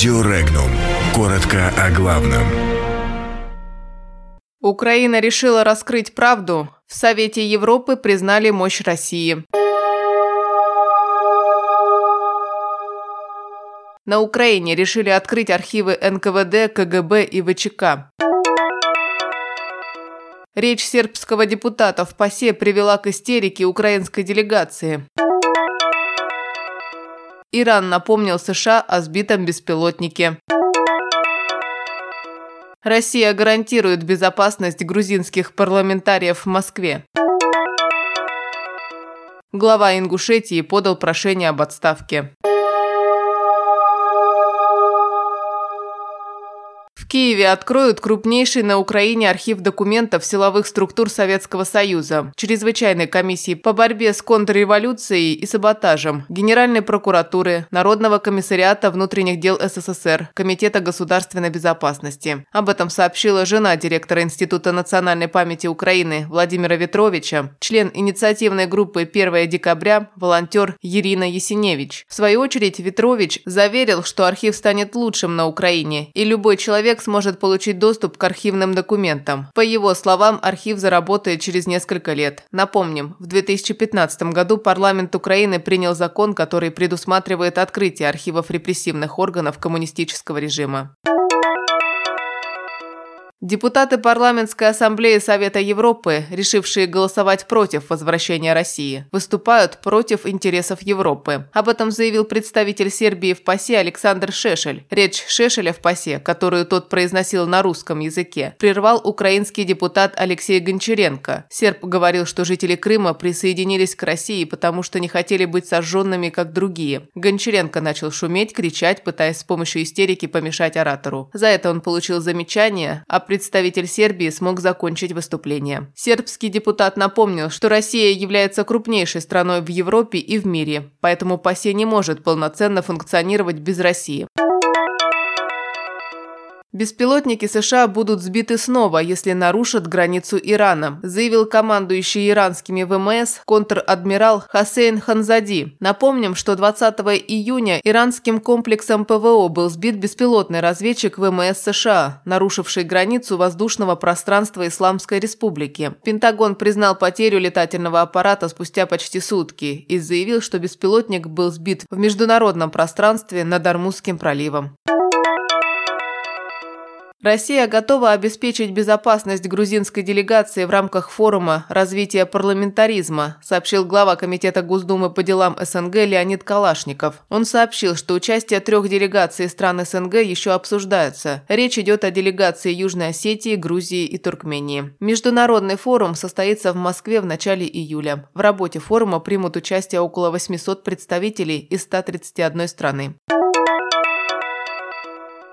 Радио Регнум. Коротко о главном. Украина решила раскрыть правду. В Совете Европы признали мощь России. На Украине решили открыть архивы НКВД, КГБ и ВЧК. Речь сербского депутата в ПАСЕ привела к истерике украинской делегации. Иран напомнил США о сбитом беспилотнике. Россия гарантирует безопасность грузинских парламентариев в Москве. Глава Ингушетии подал прошение об отставке. Киеве откроют крупнейший на Украине архив документов силовых структур Советского Союза, чрезвычайной комиссии по борьбе с контрреволюцией и саботажем, Генеральной прокуратуры, Народного комиссариата внутренних дел СССР, Комитета государственной безопасности. Об этом сообщила жена директора Института национальной памяти Украины Владимира Ветровича, член инициативной группы 1 декабря, волонтер Ирина Есеневич. В свою очередь Ветрович заверил, что архив станет лучшим на Украине, и любой человек человек сможет получить доступ к архивным документам. По его словам, архив заработает через несколько лет. Напомним, в 2015 году парламент Украины принял закон, который предусматривает открытие архивов репрессивных органов коммунистического режима. Депутаты Парламентской ассамблеи Совета Европы, решившие голосовать против возвращения России, выступают против интересов Европы. Об этом заявил представитель Сербии в ПАСЕ Александр Шешель. Речь Шешеля в ПАСЕ, которую тот произносил на русском языке, прервал украинский депутат Алексей Гончаренко. Серб говорил, что жители Крыма присоединились к России, потому что не хотели быть сожженными, как другие. Гончаренко начал шуметь, кричать, пытаясь с помощью истерики помешать оратору. За это он получил замечание, а представитель Сербии смог закончить выступление. Сербский депутат напомнил, что Россия является крупнейшей страной в Европе и в мире, поэтому ПАСЕ не может полноценно функционировать без России. Беспилотники США будут сбиты снова, если нарушат границу Ирана, заявил командующий иранскими ВМС контр-адмирал Хасейн Ханзади. Напомним, что 20 июня иранским комплексом ПВО был сбит беспилотный разведчик ВМС США, нарушивший границу воздушного пространства Исламской Республики. Пентагон признал потерю летательного аппарата спустя почти сутки и заявил, что беспилотник был сбит в международном пространстве над Армузским проливом. Россия готова обеспечить безопасность грузинской делегации в рамках форума развития парламентаризма, сообщил глава Комитета Госдумы по делам СНГ Леонид Калашников. Он сообщил, что участие трех делегаций стран СНГ еще обсуждается. Речь идет о делегации Южной Осетии, Грузии и Туркмении. Международный форум состоится в Москве в начале июля. В работе форума примут участие около 800 представителей из 131 страны.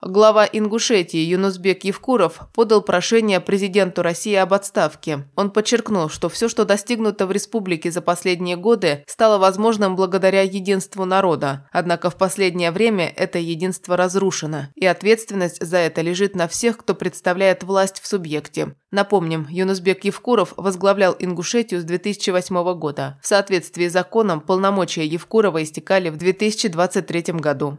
Глава Ингушетии Юнусбек Евкуров подал прошение президенту России об отставке. Он подчеркнул, что все, что достигнуто в республике за последние годы, стало возможным благодаря единству народа. Однако в последнее время это единство разрушено, и ответственность за это лежит на всех, кто представляет власть в субъекте. Напомним, Юнусбек Евкуров возглавлял Ингушетию с 2008 года. В соответствии с законом полномочия Евкурова истекали в 2023 году.